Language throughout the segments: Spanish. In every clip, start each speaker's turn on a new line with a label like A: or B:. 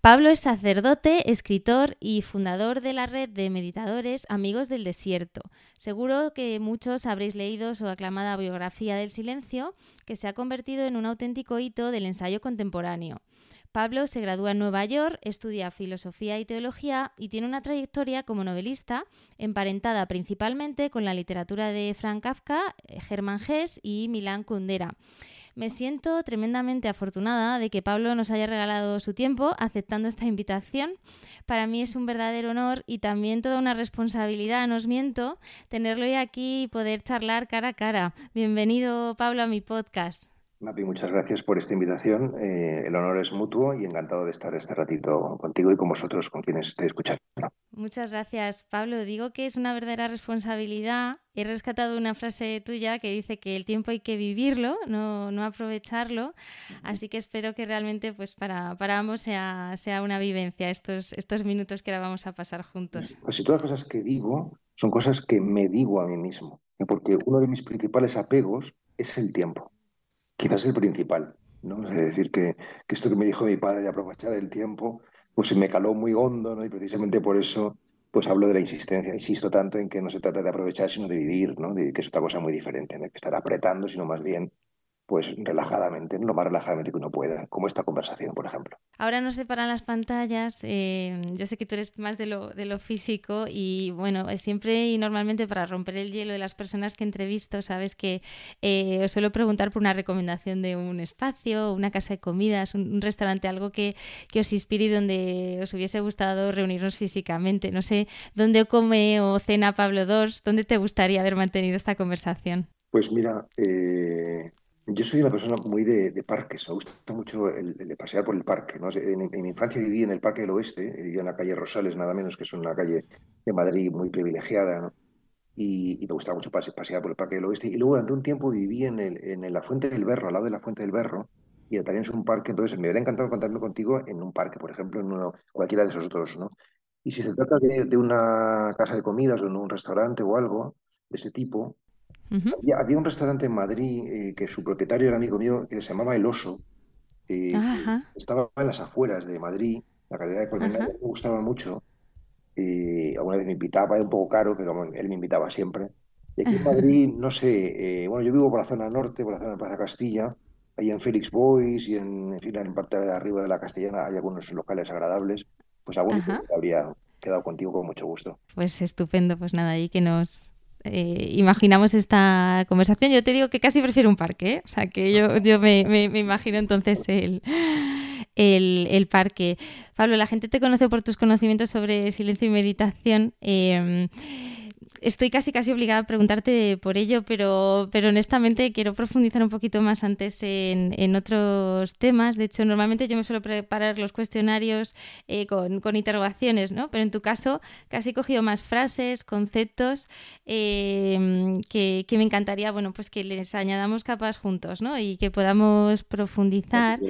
A: Pablo es sacerdote, escritor y fundador de la red de meditadores Amigos del Desierto. Seguro que muchos habréis leído su aclamada biografía del silencio, que se ha convertido en un auténtico hito del ensayo contemporáneo. Pablo se gradúa en Nueva York, estudia filosofía y teología y tiene una trayectoria como novelista emparentada principalmente con la literatura de Frank Kafka, Germán Hesse y Milán Kundera. Me siento tremendamente afortunada de que Pablo nos haya regalado su tiempo aceptando esta invitación. Para mí es un verdadero honor y también toda una responsabilidad, no os miento, tenerlo hoy aquí y poder charlar cara a cara. Bienvenido, Pablo, a mi podcast.
B: Mapi, muchas gracias por esta invitación. Eh, el honor es mutuo y encantado de estar este ratito contigo y con vosotros, con quienes estéis escuchando.
A: Muchas gracias, Pablo. Digo que es una verdadera responsabilidad. He rescatado una frase tuya que dice que el tiempo hay que vivirlo, no, no aprovecharlo. Así que espero que realmente pues para, para ambos sea, sea una vivencia estos, estos minutos que ahora vamos a pasar juntos.
B: Pues si todas las cosas que digo son cosas que me digo a mí mismo, porque uno de mis principales apegos es el tiempo quizás el principal, ¿no? Es decir, que, que, esto que me dijo mi padre de aprovechar el tiempo, pues me caló muy hondo, ¿no? Y precisamente por eso, pues hablo de la insistencia, insisto tanto en que no se trata de aprovechar, sino de vivir, ¿no? Que es otra cosa muy diferente, no que estar apretando, sino más bien pues relajadamente, lo más relajadamente que uno pueda, como esta conversación, por ejemplo.
A: Ahora nos separan las pantallas, eh, yo sé que tú eres más de lo, de lo físico y bueno, siempre y normalmente para romper el hielo de las personas que entrevisto, sabes que eh, os suelo preguntar por una recomendación de un espacio, una casa de comidas, un, restaurante, algo que, que, os inspire y donde os hubiese gustado reunirnos físicamente. No sé, ¿dónde come o cena Pablo Dors? ¿Dónde te gustaría haber mantenido esta conversación?
B: Pues mira, eh, yo soy una persona muy de, parques, me gusta mucho el, de pasear por el parque. ¿no? En, mi infancia viví en el Parque del Oeste, vivía en la calle Rosales, nada menos que es una calle de Madrid muy privilegiada, ¿no? y, me gustaba mucho pasear por el Parque del Oeste. Y luego durante un tiempo viví en, el, en la Fuente del Berro, al lado de la Fuente del Berro, y también es un parque, entonces me hubiera encantado contarme contigo en un parque, por ejemplo, en uno, cualquiera de esos otros, ¿no? Y si se trata de, de una casa de comidas o en un restaurante o algo de ese tipo, había, un restaurante en Madrid eh, que su propietario era amigo mío, que se llamaba El Oso. Eh, estaba en las afueras de Madrid. La calidad de comida me gustaba mucho. Eh, alguna vez me invitaba, era un poco caro, pero él me invitaba siempre. Y aquí en Madrid, no sé, bueno, yo vivo por la zona norte, por la zona de Plaza Castilla, ahí en Félix Boys y en, en, fin, en parte de arriba de la Castellana hay algunos locales agradables. Pues algunos habría quedado contigo con mucho gusto.
A: Pues estupendo, pues nada, ahí que nos, eh, imaginamos esta conversación. Yo te digo que casi prefiero un parque, ¿eh? o sea que yo, yo me, me, imagino entonces el, el, el, parque. Pablo, la gente te conoce por tus conocimientos sobre silencio y meditación. Eh, estoy casi casi obligada a preguntarte por ello, pero, pero honestamente quiero profundizar un poquito más antes en, en otros temas. De hecho, normalmente yo me suelo preparar los cuestionarios eh, con, con, interrogaciones, ¿no? Pero en tu caso casi he cogido más frases, conceptos eh, que, que, me encantaría, bueno, pues que les añadamos capas juntos, ¿no? Y que podamos profundizar.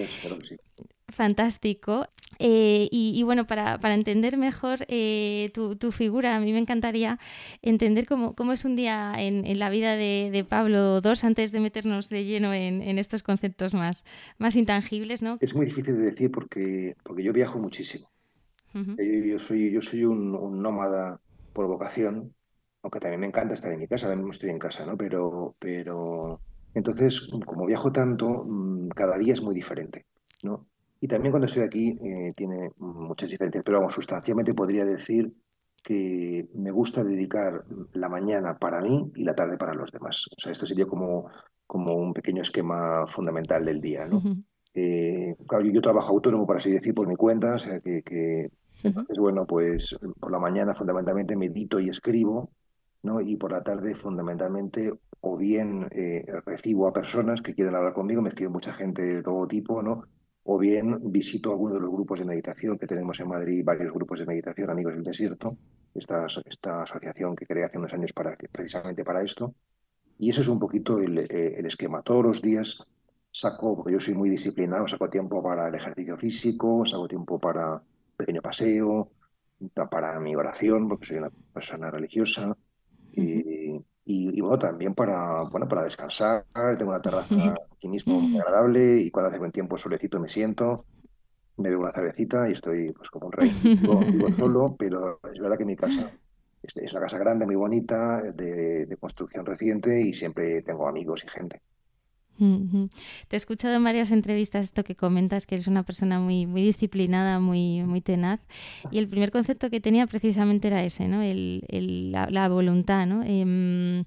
A: Fantástico. Eh, y, bueno, para, para entender mejor eh, tu, tu, figura, a mí me encantaría entender cómo, cómo es un día en, en la vida de, de, Pablo II antes de meternos de lleno en, en, estos conceptos más, más intangibles, ¿no?
B: Es muy difícil de decir porque, porque yo viajo muchísimo. Eh, yo, soy, yo soy un, un, nómada por vocación, aunque también me encanta estar en mi casa, ahora mismo estoy en casa, ¿no? Pero, pero entonces, como viajo tanto, mm, cada día es muy diferente, ¿no? Y también cuando estoy aquí eh, tiene muchas diferencias, pero vamos, sustancialmente podría decir que me gusta dedicar la mañana para mí y la tarde para los demás. O sea, esto sería como, como un pequeño esquema fundamental del día, ¿no? Eh, claro, yo, trabajo autónomo, por así decir, por mi cuenta, o sea, que, que entonces, bueno, pues por la mañana fundamentalmente medito y escribo, ¿no? Y por la tarde fundamentalmente o bien eh, recibo a personas que quieren hablar conmigo, me escribe mucha gente de todo tipo, ¿no? O bien visito alguno de los grupos de meditación que tenemos en Madrid, varios grupos de meditación, Amigos del Desierto, esta, esta asociación que creé hace unos años para, precisamente para esto. Y eso es un poquito el, eh, el esquema. Todos los días saco, porque yo soy muy disciplinado, saco tiempo para el ejercicio físico, saco tiempo para pequeño paseo, para mi oración, porque soy una persona religiosa, y, bueno, también para, bueno, para descansar. Tengo una terraza aquí mismo muy agradable y cuando hace buen tiempo solecito me siento, me bebo una cervecita y estoy pues como un rey. Vivo, solo, pero es verdad que mi casa es una casa grande, muy bonita, de construcción reciente y siempre tengo amigos y gente.
A: Te he escuchado en varias entrevistas esto que comentas, que eres una persona muy, muy disciplinada, muy, muy tenaz. Y el primer concepto que tenía precisamente era ese, ¿no? El, la, voluntad. ¿no? Em,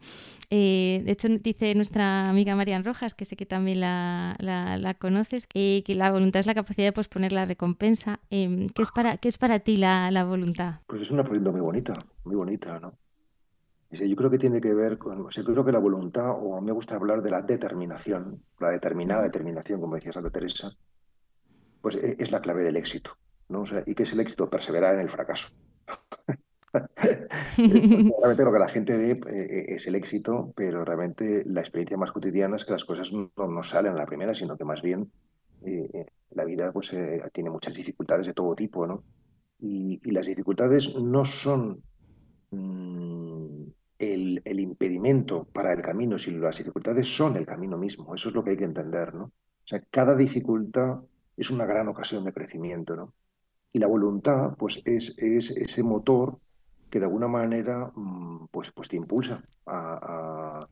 A: eh, de hecho, dice nuestra amiga Marian Rojas, que sé que también la, la, conoces, que, que, la voluntad es la capacidad de posponer la recompensa. Em, ¿qué, es para, ¿Qué es para ti la voluntad?
B: Pues es una pregunta muy bonita, muy bonita, ¿no? Yo creo que tiene que ver con, o sea, creo que la voluntad, o me gusta hablar de la determinación, la determinada determinación, como decía Santa Teresa, pues e, es la clave del éxito, ¿no? O sea, ¿y qué es el éxito? Perseverar en el fracaso. realmente lo que la gente ve eh, es el éxito, pero realmente la experiencia más cotidiana es que las cosas no, no salen a la primera, sino que más bien eh, eh, la vida pues tiene muchas dificultades de todo tipo, ¿no? Y, y las dificultades no son mm, el, impedimento para el camino, sino las dificultades son el camino mismo. Eso es lo que hay que entender, ¿no? O sea, cada dificultad es una gran ocasión de crecimiento, ¿no? Y la voluntad, pues, es, es ese motor que de alguna manera, mm, pues, pues te impulsa a,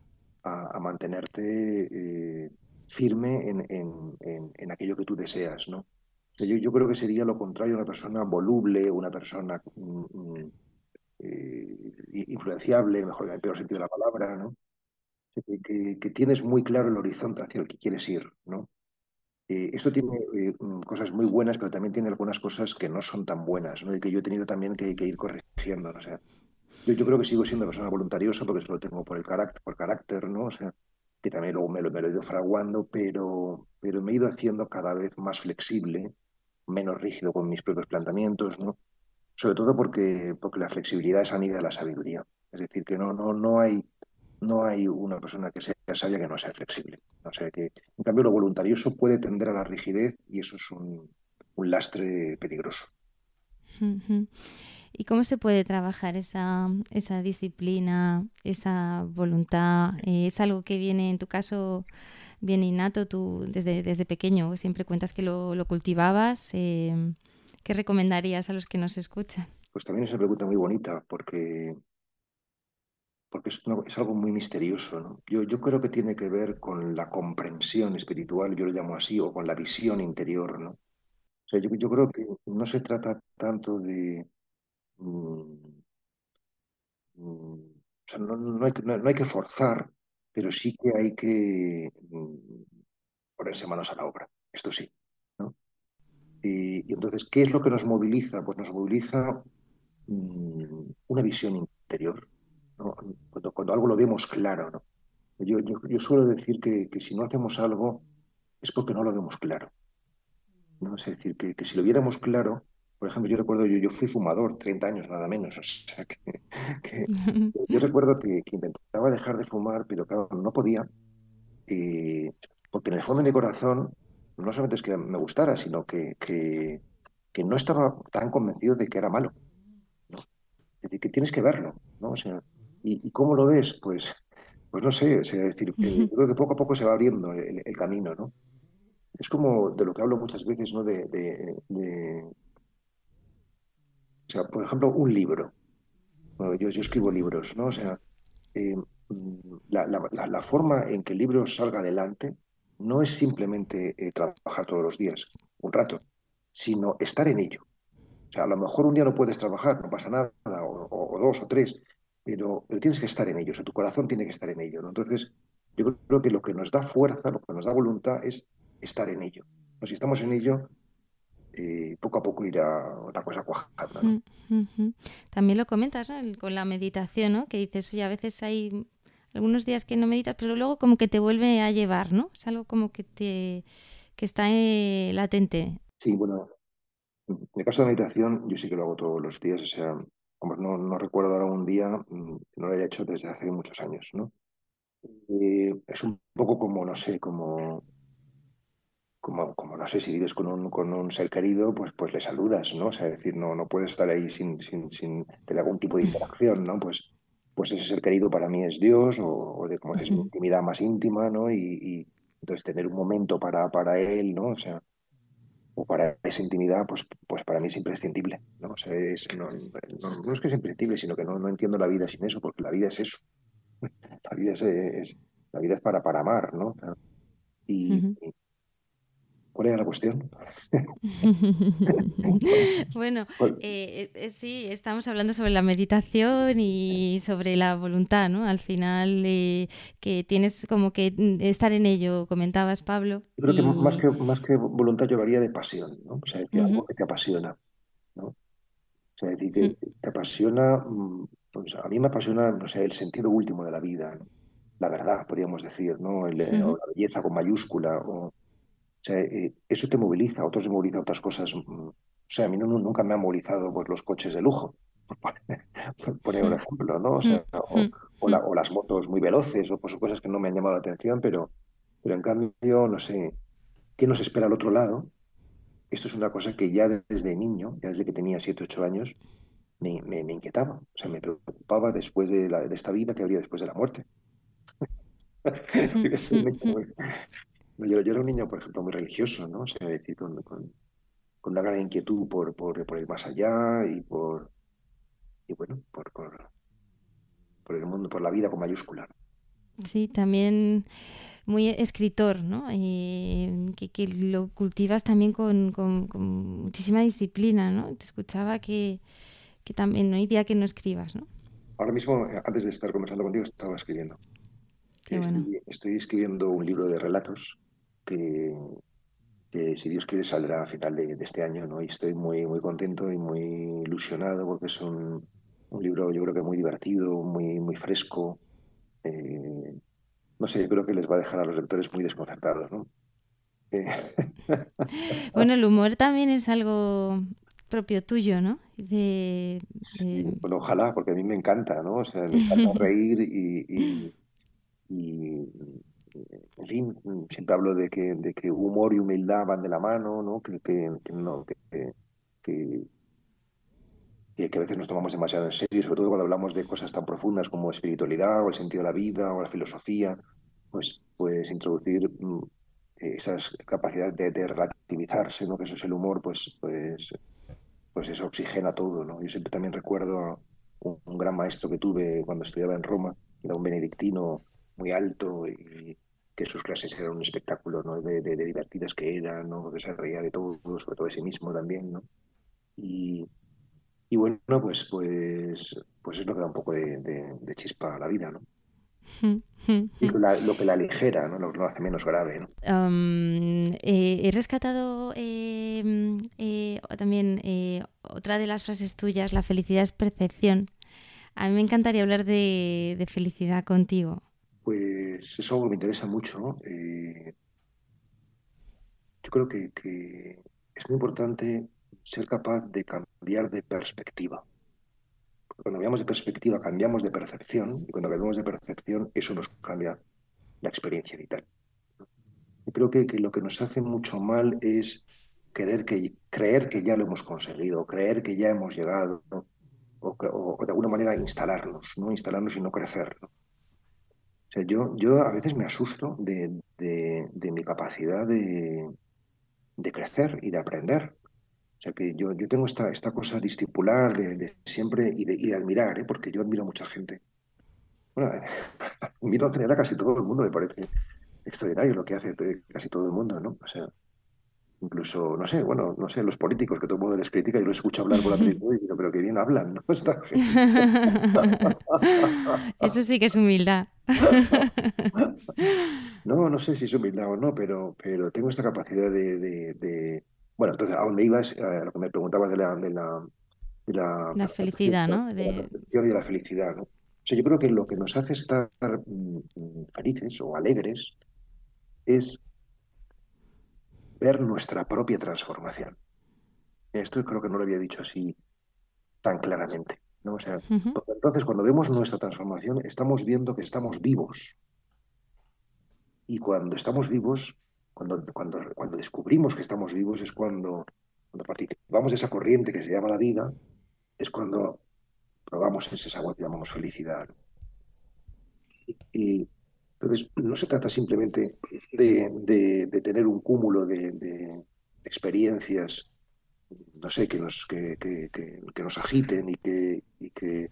B: mantenerte eh, firme en, en, aquello que tú deseas, ¿no? yo, yo, creo que sería lo contrario a una persona voluble, una persona mm, mm, eh, influenciable, mejor en el peor sentido de la palabra, ¿no? Que, tienes muy claro el horizonte hacia el que quieres ir, ¿no? Eh, esto tiene eh, mm, cosas muy buenas, pero también tiene algunas cosas que no son tan buenas, ¿no? Y que yo he tenido también que, ir corrigiendo, ¿no? O sea, yo, yo, creo que sigo siendo persona voluntariosa porque eso lo tengo por el carácter, por carácter, ¿no? O sea, que también luego me lo, me lo he ido fraguando, pero, pero me he ido haciendo cada vez más flexible, menos rígido con mis propios planteamientos, ¿no? Sobre todo porque, porque la flexibilidad es amiga de la sabiduría. Es decir, que no, no, no, hay, no hay una persona que sea sabia que no sea flexible. O sea que, en cambio, lo voluntarioso puede tender a la rigidez y eso es un, un lastre peligroso.
A: ¿Y cómo se puede trabajar esa, esa disciplina, esa voluntad? Eh, ¿Es algo que viene, en tu caso, bien innato? Tú desde, desde pequeño siempre cuentas que lo, lo cultivabas. Eh, ¿Qué recomendarías a los que nos escuchan?
B: Pues también es una pregunta muy bonita porque, porque es, algo muy misterioso. ¿no? Yo, yo creo que tiene que ver con la comprensión espiritual, yo lo llamo así, o con la visión interior. ¿no? O sea, yo, yo creo que no se trata tanto de... Mm, mm, o sea, no, no, hay, no, hay, que forzar, pero sí que hay que mm, ponerse manos a la obra. Esto sí. Y, entonces, ¿qué es lo que nos moviliza? Pues nos moviliza mm, una visión interior, cuando, algo lo vemos claro. ¿no? Yo, yo, suelo decir que, si no hacemos algo es porque no lo vemos claro. ¿no? Es decir, que, si lo viéramos claro, por ejemplo, yo recuerdo, yo, yo fui fumador 30 años nada menos, o sea, que, yo recuerdo que, intentaba dejar de fumar, pero claro, no podía, eh, porque en el fondo de mi corazón no solamente es que me gustara, sino que, que, no estaba tan convencido de que era malo. ¿no? Es decir, que tienes que verlo, ¿no? O sea, ¿y, cómo lo ves? Pues, pues no sé, es decir, creo que poco a poco se va abriendo el, camino, ¿no? Es como de lo que hablo muchas veces, ¿no? De, de, o sea, por ejemplo, un libro. yo, yo escribo libros, ¿no? O sea, eh, la, la, la, forma en que el libro salga adelante no es simplemente eh, trabajar todos los días, un rato, sino estar en ello. O sea, a lo mejor un día no puedes trabajar, no pasa nada, o, dos o tres, pero, tienes que estar en ello, o sea, tu corazón tiene que estar en ello. Entonces, yo creo que lo que nos da fuerza, lo que nos da voluntad es estar en ello. Si estamos en ello, eh, poco a poco irá la cosa cuajando.
A: También lo comentas con la meditación, ¿no? que dices, oye, a veces hay algunos días que no meditas, pero luego como que te vuelve a llevar, ¿no? Es algo como que te que está eh, latente.
B: Sí, bueno, en el caso de meditación yo sí que lo hago todos los días, o sea, vamos, no, no recuerdo ahora un día, mm, no lo haya hecho desde hace muchos años, ¿no? Eh, es un poco como, no sé, como, como, como no sé, si vives con un, con un ser querido, pues, pues le saludas, ¿no? O sea, es decir, no, no puedes estar ahí sin, sin, sin tener algún tipo de interacción, ¿no? Pues, pues ese ser querido para mí es Dios, o, o de como es mi intimidad más íntima, ¿no? Y, y entonces tener un momento para, para él, ¿no? O sea, o para esa intimidad, pues, pues para mí es imprescindible, ¿no? O sea, es, no, no, no es que es imprescindible, sino que no, no entiendo la vida sin eso, porque la vida es eso. La vida es, es- la vida es para, para amar, ¿no? Y ¿cuál era la cuestión?
A: Bueno,
B: ¿Cuál-
A: eh, eh, sí, estamos hablando sobre la meditación y sobre la voluntad, ¿no? Al final, eh, que tienes como que mm, estar en ello, comentabas, Pablo,
B: Yo creo que más que, más que voluntad yo hablaría de pasión, ¿no? O sea, decir, algo que te apasiona, ¿no? O sea, decir que
A: ujú,
B: te apasiona, mm, pues a mí me apasiona, no sé, el sentido último de la vida, ¿no? La verdad, podríamos decir, ¿no? El, eh, o la belleza con mayúscula, o sea, eh, eso te moviliza, otros les moviliza otras cosas. mm, O sea, a mí no- no- nunca me han movilizado pues, los coches de lujo, por poner, un
A: ujú,
B: ejemplo, ¿no? O sea, o, o,
A: ujú,
B: la- o las motos muy veloces, o pues, cosas que no me han llamado la atención, pero, pero en cambio, no sé, ¿qué nos espera al otro lado? Esto es una cosa que ya desde niño, ya desde que tenía 7 8 años, me, me, me inquietaba. O sea, me preocupaba después de, la, de esta vida que habría después de la muerte. Yo, era un niño, por ejemplo, muy religioso, ¿no? O sea, decir, con, con, con una gran inquietud por, por, por el más allá y por, y bueno, por, por, por el mundo, por la vida con mayúscula.
A: Sí, también muy escritor, ¿no? Eh, que, que lo cultivas también con, con- con muchísima disciplina, ¿no? Te escuchaba que, que también no hay día que no escribas, ¿no?
B: Ahora mismo, antes de estar conversando contigo, estaba escribiendo.
A: Qué bueno.
B: Estoy, estoy escribiendo un libro de relatos que, que, si Dios quiere, saldrá a final de, de este año, ¿no? Y estoy muy, muy contento y muy ilusionado porque es un, un libro, yo creo que muy divertido, muy, muy fresco. Eh, no sé, yo creo que les va a dejar a los lectores muy desconcertados, ¿no? Eh,
A: Bueno, el humor también es algo propio tuyo, ¿no? De,
B: sí,
A: de-
B: bueno, ojalá, porque a mí me encanta, ¿no? O sea, me encanta reír y, y, y, en siempre hablo de que, de que humor y humildad van de la mano, ¿no? Que, que, que no, que, que, a veces nos tomamos demasiado en serio, sobre todo cuando hablamos de cosas tan profundas como espiritualidad o el sentido de la vida o la filosofía, pues, pues introducir mm, esas capacidades de, relativizarse, ¿no? Que eso es el humor, pues, pues, pues eso oxigena todo, ¿no? Yo siempre también recuerdo a un, un gran maestro que tuve cuando estudiaba en Roma, era un benedictino muy alto y que sus clases eran un espectáculo, ¿no? De, de, de divertidas que eran, ¿no? Que se reía de todo, sobre todo de sí mismo también, ¿no? Y, y bueno, pues, pues, pues es lo que da un poco de, chispa a la vida, ¿no? Y la- lo que la aligera, ¿no? Lo, lo hace menos grave, ¿no?
A: Eh, he rescatado eh, eh, también eh, otra de las frases tuyas, la felicidad es percepción. A mí me encantaría hablar de, de felicidad contigo.
B: Pues es algo que me interesa mucho. eh, yo creo que, es muy importante ser capaz de cambiar de perspectiva. Cuando cambiamos de perspectiva, cambiamos de percepción, y cuando cambiamos de percepción, eso nos cambia la experiencia vital. Yo creo que, lo que nos hace mucho mal es querer que, creer que ya lo hemos conseguido, creer que ya hemos llegado, o, de alguna manera instalarnos, no instalarnos y no crecer. Sea, yo, yo a veces me asusto de, de- de mi capacidad de, de crecer y de aprender. O sea, que yo, yo tengo esta, esta cosa discipular de, de siempre y de, y de admirar, ¿eh? Porque yo admiro a mucha gente. Bueno, admiro en general a casi todo el mundo, me parece extraordinario lo que hace casi todo el mundo, ¿no? O sea, incluso, no sé, bueno, no sé, los políticos que todo el mundo les critica, yo los escucho hablar por la televisión y digo, pero qué bien hablan, ¿no? Esta gente.
A: Eso sí que es humildad.
B: No, no sé si es humildad o no, pero, pero tengo esta capacidad de, de- de- Bueno, entonces, ¿a dónde ibas? A lo que me preguntabas de la, de la, de la
A: felicidad, ¿no?
B: de la
A: De...
B: la felicidad, ¿no? O sea, yo creo que lo que nos hace estar mm, felices o alegres es ver nuestra propia transformación. Esto creo que no lo había dicho así tan claramente. ¿No? O sea, entonces cuando vemos nuestra transformación estamos viendo que estamos vivos. Y cuando estamos vivos, cuando, cuando, cuando descubrimos que estamos vivos es cuando, cuando participamos de esa corriente que se llama la vida, es cuando probamos ese sabor que llamamos felicidad. Y, entonces no se trata simplemente de, tener un cúmulo de, experiencias, no sé, que nos, que, nos agiten y que, y que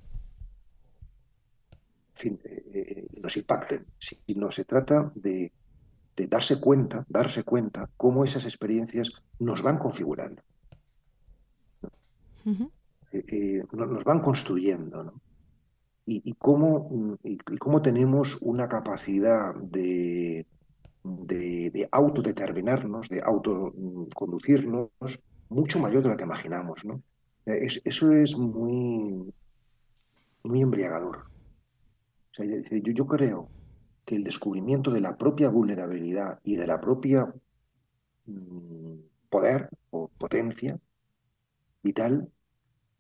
B: fin, eh, eh, nos impacten, sino se trata de, darse cuenta, darse cuenta cómo esas experiencias nos van configurando. Eh, nos van construyendo, Y, cómo, y, cómo, tenemos una capacidad de, de, autodeterminarnos, de autoconducirnos, mucho mayor de lo que imaginamos. ¿no? eso es muy, muy embriagador. yo, creo que el descubrimiento de la propia vulnerabilidad y de la propia mm, poder o potencia vital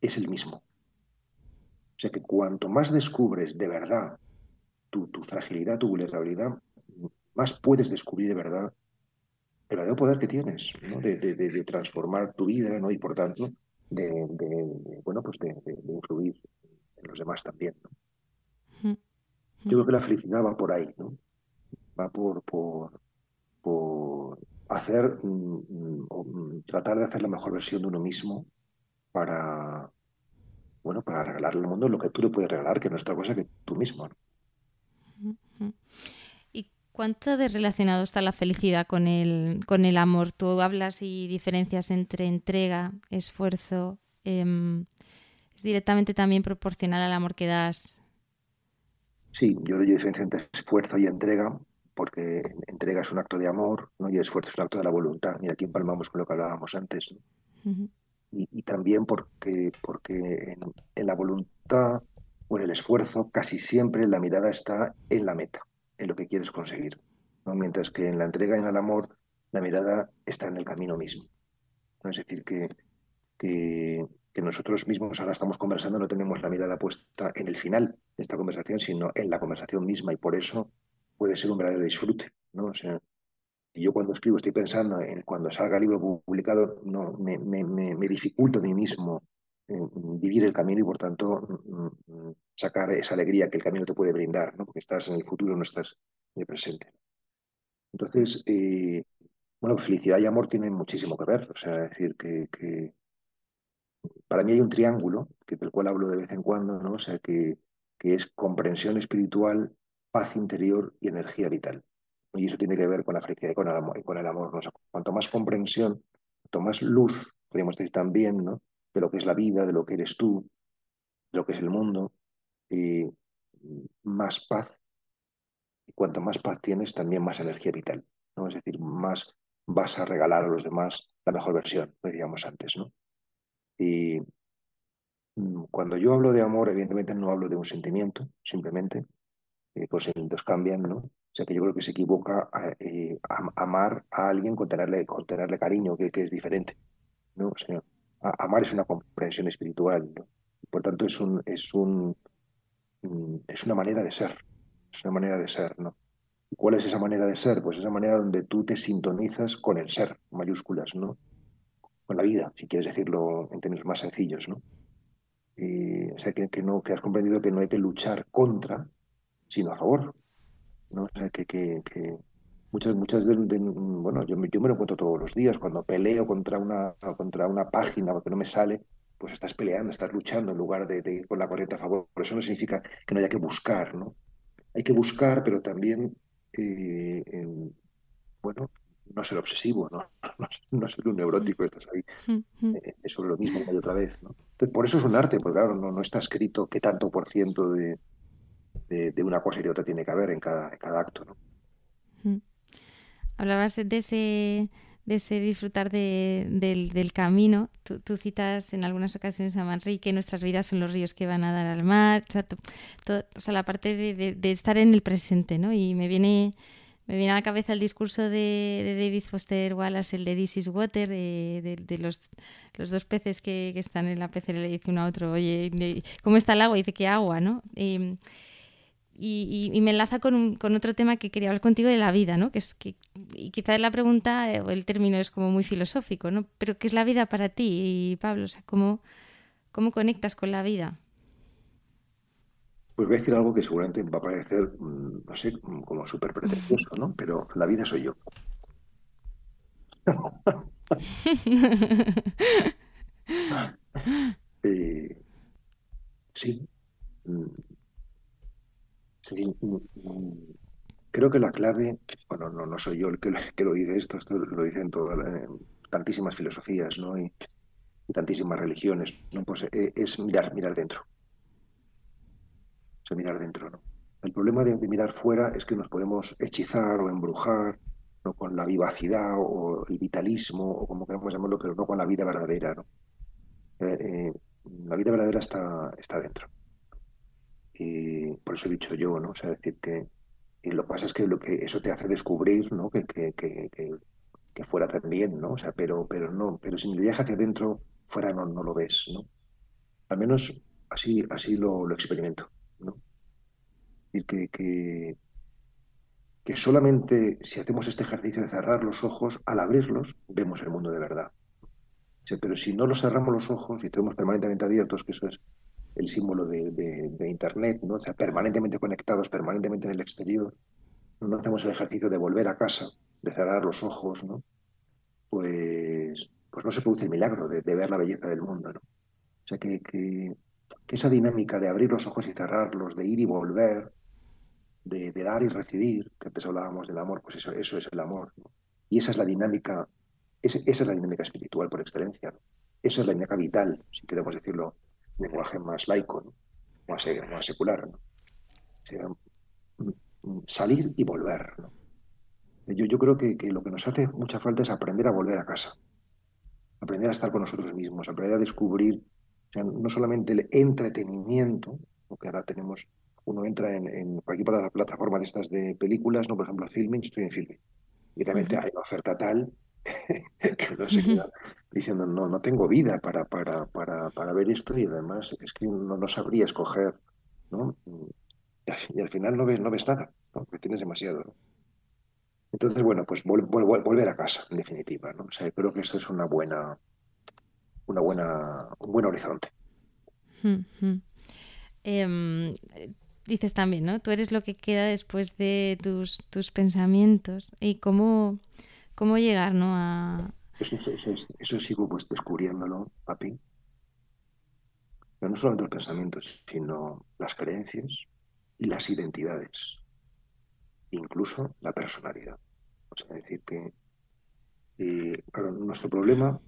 B: es el mismo. O sea que cuanto más descubres de verdad tu, fragilidad, tu vulnerabilidad, más puedes descubrir de verdad verdadero poder que tienes, de, transformar tu vida ¿no? y por tanto de, bueno, pues de, influir en los demás también. Yo creo que la felicidad va por ahí, ¿no? va por, por, por hacer, mm, mm, mm, tratar de hacer la mejor versión de uno mismo para, bueno, para regalarle al mundo lo que tú le puedes regalar, que no es otra cosa que tú mismo.
A: ¿Y cuánto de relacionado está la felicidad con el, con el amor? Tú hablas y diferencias entre entrega, esfuerzo. Em, ¿Es directamente también proporcional al amor que das?
B: Sí, yo le diferencia entre esfuerzo y entrega, porque entrega es un acto de amor ¿no? y esfuerzo es un acto de la voluntad. Mira, aquí empalmamos con lo que hablábamos antes y, también porque, porque en, la voluntad o en el esfuerzo casi siempre la mirada está en la meta, en lo que quieres conseguir, ¿no? mientras que en la entrega en el amor la mirada está en el camino mismo. Es decir, que, que, nosotros mismos ahora estamos conversando, no tenemos la mirada puesta en el final de esta conversación, sino en la conversación misma y por eso puede ser un verdadero disfrute. ¿no? O sea, yo cuando escribo estoy pensando en cuando salga el libro publicado, no, me, me, me, dificulto a mí mismo vivir el camino y por tanto mm, mm, sacar esa alegría que el camino te puede brindar, ¿no? porque estás en el futuro, no estás en el presente. Entonces, eh, bueno, felicidad y amor tienen muchísimo que ver. O sea, decir que, que, para mí hay un triángulo que, del cual hablo de vez en cuando, ¿no? O sea, que, que es comprensión espiritual, paz interior y energía vital. Y eso tiene que ver con la felicidad y con el amor. Y con el amor cuanto más comprensión, cuanto más luz, podríamos decir también, ¿no? de lo que es la vida, de lo que eres tú, de lo que es el mundo, y más paz. Y cuanto más paz tienes, también más energía vital. ¿no? Es decir, más vas a regalar a los demás la mejor versión, lo decíamos antes. ¿no? Y mm, cuando yo hablo de amor, evidentemente no hablo de un sentimiento, simplemente, eh, los sentimientos cambian, ¿no? O sea que yo creo que se equivoca a, eh, amar a alguien con tenerle, con tenerle cariño, que, es diferente. ¿no? Amar es una comprensión espiritual. Por tanto, es, un, es, un, es una manera de ser. Es una manera de ser. ¿no? ¿Y cuál es esa manera de ser? Pues esa manera donde tú te sintonizas con el ser, mayúsculas, ¿no? con la vida, si quieres decirlo en términos más sencillos. ¿no? Y, o sea, que, que, no, que has comprendido que no hay que luchar contra, sino a favor. ¿no? que, que, que muchas, muchas de, bueno, yo, yo, me lo encuentro todos los días, cuando peleo contra una, contra una página porque no me sale, pues estás peleando, estás luchando en lugar de, ir con la corriente a favor. Por eso no significa que no haya que buscar, ¿no? Hay que buscar, pero también, eh, bueno, no ser obsesivo, ¿no? No, ser un neurótico, estás ahí eh, es sobre lo mismo una y otra vez, ¿no? por eso es un arte, porque claro, no, no está escrito qué tanto por ciento de, de, una cosa y de otra tiene que haber en cada, cada acto. ¿no?
A: Mm. Hablabas de ese, de ese disfrutar del, camino. Tú, citas en algunas ocasiones a Manrique, nuestras vidas son los ríos que van a dar al mar. O sea, la parte de, estar en el presente, ¿no? Y me viene, Me viene a la cabeza el discurso de, David Foster Wallace, el de This is Water, eh, de, los, los, dos peces que, están en la pecera, le dice uno a otro, oye, ¿cómo está el agua? Y dice que agua, ¿no? Y, me enlaza con, con, otro tema que quería hablar contigo de la vida, ¿no? Que es que, y quizás la pregunta o el término es como muy filosófico, ¿no? Pero ¿qué es la vida para ti, y Pablo? O sea, ¿cómo, cómo conectas con la vida?
B: Pues voy a decir algo que seguramente va a parecer, mm, no sé, como súper pretencioso, ¿no? Pero la vida soy yo. Eh, sí. Mm, creo que la clave, bueno, no, no soy yo el que, lo dice esto, esto lo dicen todas, tantísimas filosofías, ¿no? Y, tantísimas religiones, ¿no? Pues eh, es mirar, mirar dentro sea, mirar dentro. ¿no? El problema de, mirar fuera es que nos podemos hechizar o embrujar ¿no? con la vivacidad o el vitalismo o como queramos llamarlo, pero no con la vida verdadera. ¿no? Eh, eh, la vida verdadera está, está dentro. Y por eso he dicho yo, ¿no? O sea, decir que y lo que pasa es que lo que eso te hace descubrir, ¿no? Que, que, que, que, fuera también, ¿no? O sea, pero, pero no, pero si viajas hacia adentro, fuera no, no lo ves, ¿no? Al menos así, así lo, lo experimento. ¿no? que, que, que, solamente si hacemos este ejercicio de cerrar los ojos, al abrirlos, vemos el mundo de verdad. pero si no los cerramos los ojos y tenemos permanentemente abiertos, que eso es el símbolo de, Internet, ¿no? sea, permanentemente conectados, permanentemente en el exterior, no hacemos el ejercicio de volver a casa, de cerrar los ojos, ¿no? Pues, pues no se produce el milagro de, ver la belleza del mundo, ¿no? O sea, que, que esa dinámica de abrir los ojos y cerrarlos, de ir y volver, de, dar y recibir, que antes hablábamos del amor, pues eso, eso es el amor. Y esa es la dinámica, esa es la dinámica espiritual por excelencia. Esa es la dinámica vital, si queremos decirlo lenguaje más laico, más, más, secular. Mm, mm, salir y volver. Yo, yo creo que, que lo que nos hace mucha falta es aprender a volver a casa, aprender a estar con nosotros mismos, aprender a descubrir no solamente el entretenimiento, porque ahora tenemos, uno entra en, en cualquier plataforma de estas de películas, ¿no? Por ejemplo, Filming, estoy en Filming. Y realmente hay una oferta tal que uno se queda diciendo, no, no tengo vida para, para, para, para ver esto y además es que uno no sabría escoger, ¿no? Y al, final no ves, no ves nada, porque tienes demasiado, Entonces, bueno, pues volver a casa, en definitiva, ¿no? O sea, creo que eso es una buena, una buena, un buen horizonte.
A: Em, dices también, ¿no? Tú eres lo que queda después de tus, tus pensamientos. ¿Y cómo, cómo llegar, ¿no? A...
B: Eso, eso, eso, sigo pues descubriéndolo, papi. Pero no solamente los pensamientos, sino las creencias y las identidades. Incluso la personalidad. O sea, decir que, eh, claro, nuestro problema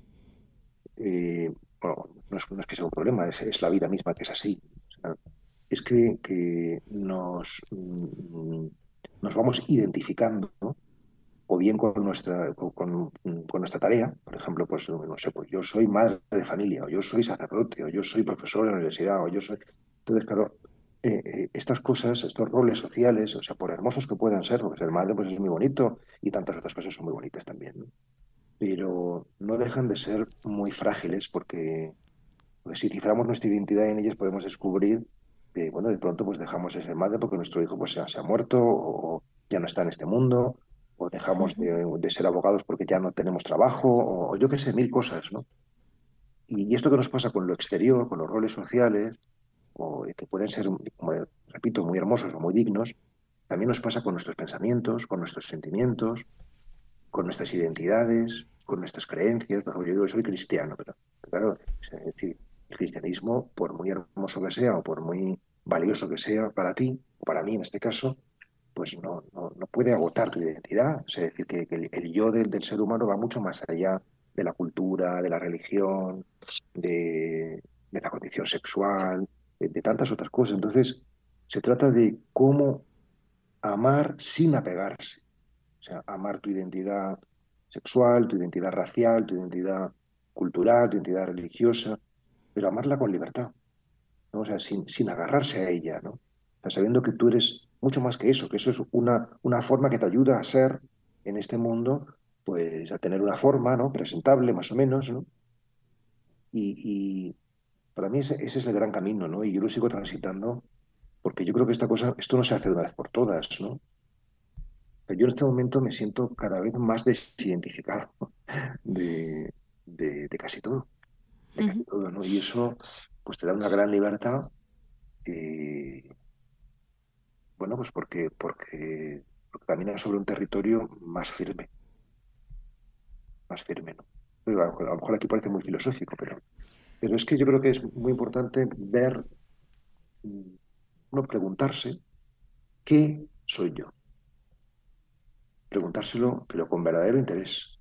B: eh, bueno, no, es, que sea un problema, es, la vida misma que es así. es que, nos, mm, nos vamos identificando bien con nuestra, con, nuestra tarea, por ejemplo, pues no sé, pues yo soy madre de familia, o yo soy sacerdote, o yo soy profesor en la universidad, o yo soy. Entonces, claro, eh, eh, estas cosas, estos roles sociales, o sea, por hermosos que puedan ser, porque ser madre pues es muy bonito y tantas otras cosas son muy bonitas también. ¿no? pero no dejan de ser muy frágiles porque pues, si ciframos nuestra identidad en ellas podemos descubrir que, bueno, de pronto pues dejamos de ser madre porque nuestro hijo pues se ha, muerto o ya no está en este mundo o dejamos de, ser abogados porque ya no tenemos trabajo o, yo qué sé, mil cosas, ¿no? Y, esto que nos pasa con lo exterior, con los roles sociales, o, que pueden ser, como repito, muy hermosos o muy dignos, también nos pasa con nuestros pensamientos, con nuestros sentimientos, con nuestras identidades, con nuestras creencias. Yo digo, soy cristiano, pero claro, es decir, el cristianismo, por muy hermoso que sea o por muy valioso que sea para ti, o para mí en este caso, pues no, no, puede agotar tu identidad. es decir, que, el, yo del, ser humano va mucho más allá de la cultura, de la religión, de, la condición sexual, de, tantas otras cosas. Entonces, se trata de cómo amar sin apegarse sea, amar tu identidad sexual, tu identidad racial, tu identidad cultural, tu identidad religiosa, pero amarla con libertad, ¿no? o sea, sin, sin agarrarse a ella, ¿no? sabiendo que tú eres mucho más que eso, que eso es una, una forma que te ayuda a ser en este mundo, pues a tener una forma, ¿no? Presentable, más o menos, ¿no? Y, y para mí ese, ese, es el gran camino, ¿no? Y yo lo sigo transitando porque yo creo que esta cosa, esto no se hace de una vez por todas, ¿no? Pero yo en este momento me siento cada vez más desidentificado de, de, de casi todo, de uh -huh. todo, ¿no? Y eso, pues te da una gran libertad, eh, bueno, pues porque, porque, caminas sobre un territorio más firme, más firme, ¿no? Pero a, a lo mejor aquí parece muy filosófico, pero, pero es que yo creo que es muy importante ver uno preguntarse, ¿qué soy yo? Preguntárselo, pero con verdadero interés.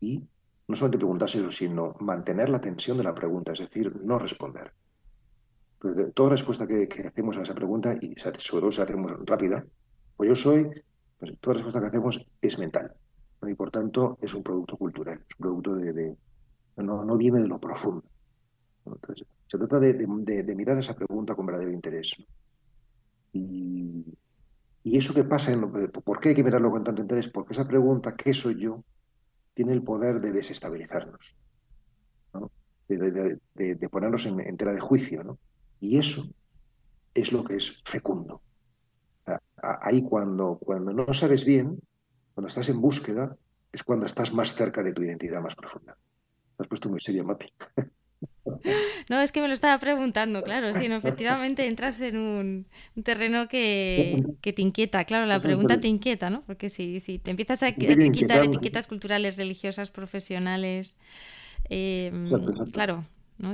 B: Y no solamente preguntárselo, sino mantener la tensión de la pregunta, es decir, no responder. Porque toda respuesta que, hacemos a esa pregunta, y sobre todo si la hacemos rápida, pues yo soy, pues toda respuesta que hacemos es mental. Y por tanto es un producto cultural, es un producto de, no, no, viene de lo profundo. Entonces, se trata de, de, mirar esa pregunta con verdadero interés. Y, y eso que pasa, en lo, ¿por qué hay que mirarlo con tanto interés? Porque esa pregunta, ¿qué soy yo?, tiene el poder de desestabilizarnos, ¿no? de, de, ponernos en, en, tela de juicio. ¿no? Y eso es lo que es fecundo. Ahí cuando, cuando no sabes bien, cuando estás en búsqueda, es cuando estás más cerca de tu identidad más profunda. Has puesto muy serio, Mapi.
A: No, es que me lo estaba preguntando, claro, sí, no, efectivamente entras en un, un terreno que, que, te inquieta, claro, la pregunta te inquieta, ¿no? Porque si, si te empiezas a quitar etiquetas culturales, religiosas, profesionales, eh, exacto. claro,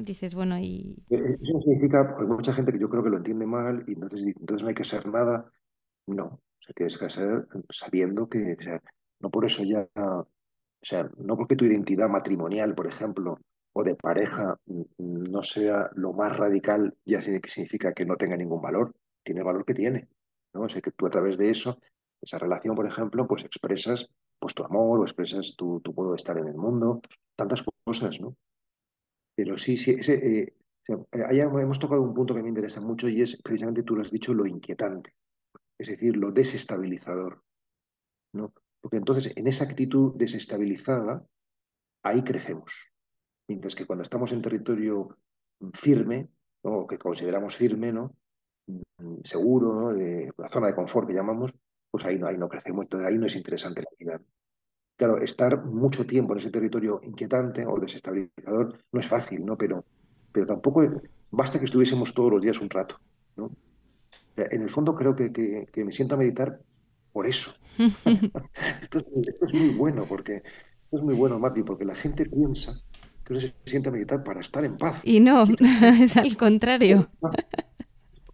A: Dices, bueno, y...
B: Eso significa, hay mucha gente que yo creo que lo entiende mal y entonces, entonces no hay que ser nada, no, o sea, tienes que ser sabiendo que, o sea, no por eso ya, o sea, no porque tu identidad matrimonial, por ejemplo, o de pareja no sea lo más radical, ya significa que no tenga ningún valor, tiene el valor que tiene. ¿no? O sea, que tú a través de eso, esa relación, por ejemplo, pues expresas pues, tu amor o expresas tu, tu modo de estar en el mundo, tantas cosas, ¿no? Pero sí, sí, ese, eh, allá hemos tocado un punto que me interesa mucho y es precisamente, tú lo has dicho, lo inquietante, es decir, lo desestabilizador, ¿no? Porque entonces en esa actitud desestabilizada, ahí crecemos. Mientras que cuando estamos en territorio firme, ¿no? o que consideramos firme, ¿no? seguro, ¿no? la zona de confort que llamamos, pues ahí no, ahí no crecemos, entonces ahí no es interesante la vida. Claro, estar mucho tiempo en ese territorio inquietante o desestabilizador no es fácil, ¿no? Pero, pero tampoco basta que estuviésemos todos los días un rato, ¿no? En el fondo creo que, que, que me siento a meditar por eso. esto, es, esto, es, muy bueno, porque esto es muy bueno, Mati, porque la gente piensa que uno se siente a meditar para estar en paz.
A: Y no, es al contrario.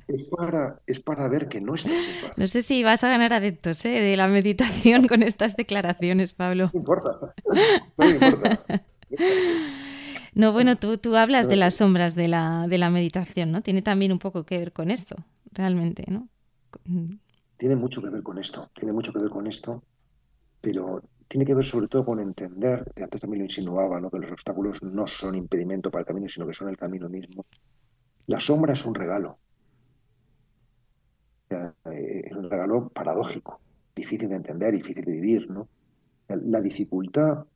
B: Es para, es para ver que no estás en paz.
A: No sé si vas a ganar adeptos ¿eh? de la meditación con estas declaraciones, Pablo.
B: No importa, no importa.
A: No, bueno, tú, tú hablas de las sombras de la, de la meditación, ¿no? Tiene también un poco que ver con esto, realmente, ¿no?
B: Tiene mucho que ver con esto, tiene mucho que ver con esto, pero tiene que ver sobre todo con entender, que antes también lo insinuaba, ¿no? que los obstáculos no son impedimento para el camino, sino que son el camino mismo. La sombra es un regalo. Es un regalo paradójico, difícil de entender, difícil de vivir. ¿no? La dificultad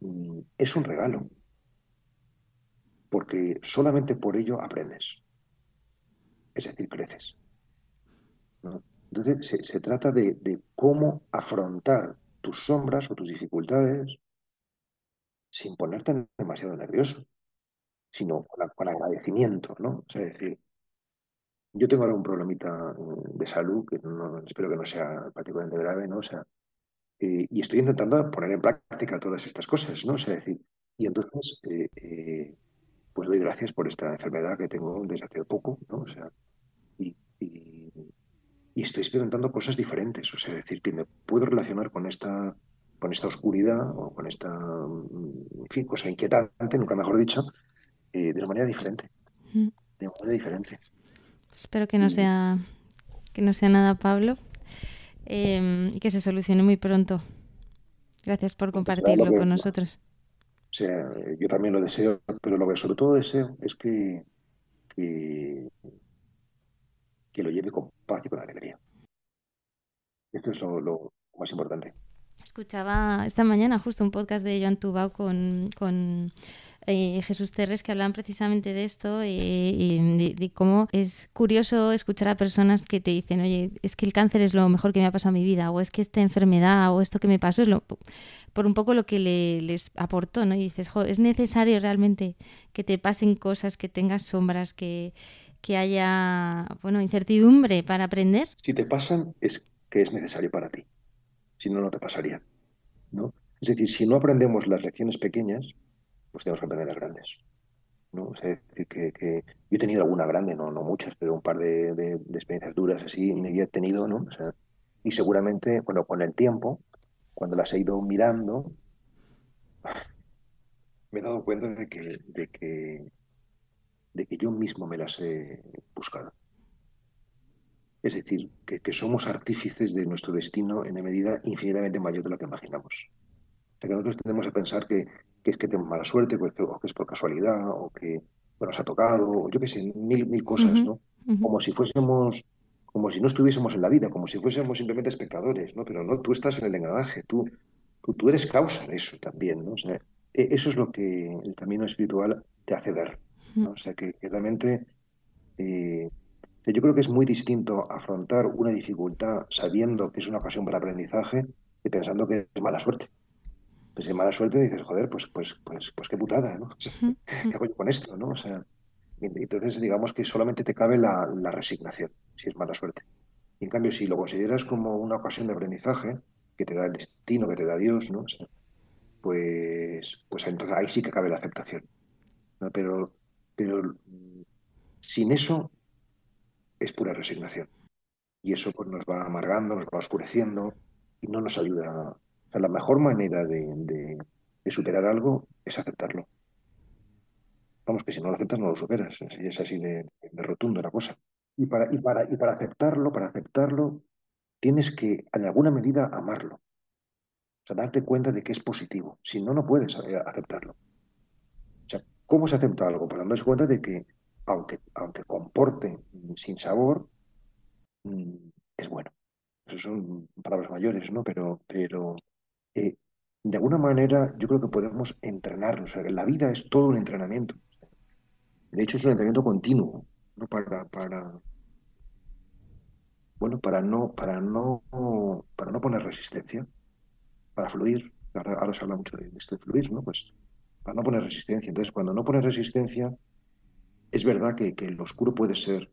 B: mm, es un regalo, porque solamente por ello aprendes. Es decir, creces. Entonces se, se trata de, de, cómo afrontar tus sombras o tus dificultades sin ponerte demasiado nervioso, sino con, con agradecimiento, ¿no? Sea, decir, yo tengo ahora un problemita de salud que no, espero que no sea particularmente grave, ¿no? O sea, eh, y estoy intentando poner en práctica todas estas cosas, ¿no? O sea, decir, y entonces, eh, eh, pues doy gracias por esta enfermedad que tengo desde hace poco, ¿no? O sea, y, y, y estoy experimentando cosas diferentes, o sea, decir, que me puedo relacionar con esta, con esta oscuridad o con esta, en fin, cosa inquietante, nunca mejor dicho, eh, de una manera diferente, de una manera diferente.
A: Espero que no sea que no sea nada, Pablo, eh, y que se solucione muy pronto. Gracias por compartirlo que, con nosotros.
B: O sea, yo también lo deseo, pero lo que sobre todo deseo es que, que, que lo lleve con paz y con alegría. Esto es lo, más importante.
A: Escuchaba esta mañana justo un podcast de Joan Tubau con, con Jesús Terres que hablaban precisamente de esto, y de, cómo es curioso escuchar a personas que te dicen, oye, es que el cáncer es lo mejor que me ha pasado en mi vida, o es que esta enfermedad o esto que me pasó es lo, por un poco lo que les aportó, ¿no? Y dices, es necesario realmente que te pasen cosas, que tengas sombras, que, que haya, bueno, incertidumbre para aprender.
B: Si te pasan, es que es necesario para ti. Si no, no te pasaría. ¿no? Es decir, si no aprendemos las lecciones pequeñas, pues tenemos que aprender las grandes. ¿no? es decir, que, yo he tenido alguna grande, no, no muchas, pero un par de, experiencias duras así me había tenido, ¿no? y seguramente, bueno, con el tiempo, cuando las he ido mirando, me he dado cuenta de que, de que, de que yo mismo me las he buscado. Es decir, que, somos artífices de nuestro destino en una medida infinitamente mayor de lo que imaginamos. O sea, que nosotros tendemos a pensar que, es que tenemos mala suerte, o que, es por casualidad, o que nos ha tocado, o yo qué sé, mil, mil cosas, ¿no? Como si fuésemos, como si no estuviésemos en la vida, como si fuésemos simplemente espectadores, ¿no? Pero no, tú estás en el engranaje, tú, tú, eres causa de eso también, ¿no? O sea, e, eso es lo que el camino espiritual te hace ver, ¿no? O sea, que, realmente eh, yo creo que es muy distinto afrontar una dificultad sabiendo que es una ocasión para aprendizaje y pensando que es mala suerte. Pues si es mala suerte dices, joder, pues, pues, pues, pues qué putada, ¿no? ¿Qué hago yo con esto, no? O sea, entonces digamos que solamente te cabe la, resignación, si es mala suerte. en cambio, si lo consideras como una ocasión de aprendizaje, que te da el destino, que te da Dios, ¿no? pues, pues entonces ahí sí que cabe la aceptación. Pero, pero mm, sin eso es pura resignación. Y eso pues, nos va amargando, nos va oscureciendo y no nos ayuda. O sea, la mejor manera de, superar algo es aceptarlo. Vamos, que si no lo aceptas no lo superas. Es así de, rotundo la cosa. Y para, y, para, y para aceptarlo, para aceptarlo, tienes que en alguna medida amarlo. O sea, darte cuenta de que es positivo. Si no, no puedes eh, aceptarlo. O sea, ¿cómo se acepta algo? Pues dándose cuenta de que aunque, aunque comporte sin sabor, mm, es bueno. Eso son palabras mayores, ¿no? Pero, pero eh, de alguna manera yo creo que podemos entrenarnos. la vida es todo un entrenamiento. De hecho, es un entrenamiento continuo, ¿no? Para, bueno, para no, para no, para no poner resistencia, para fluir. Ahora, se habla mucho de, esto de fluir, ¿no? Pues para no poner resistencia. Entonces, cuando no pones resistencia, es verdad que, que, el oscuro puede ser.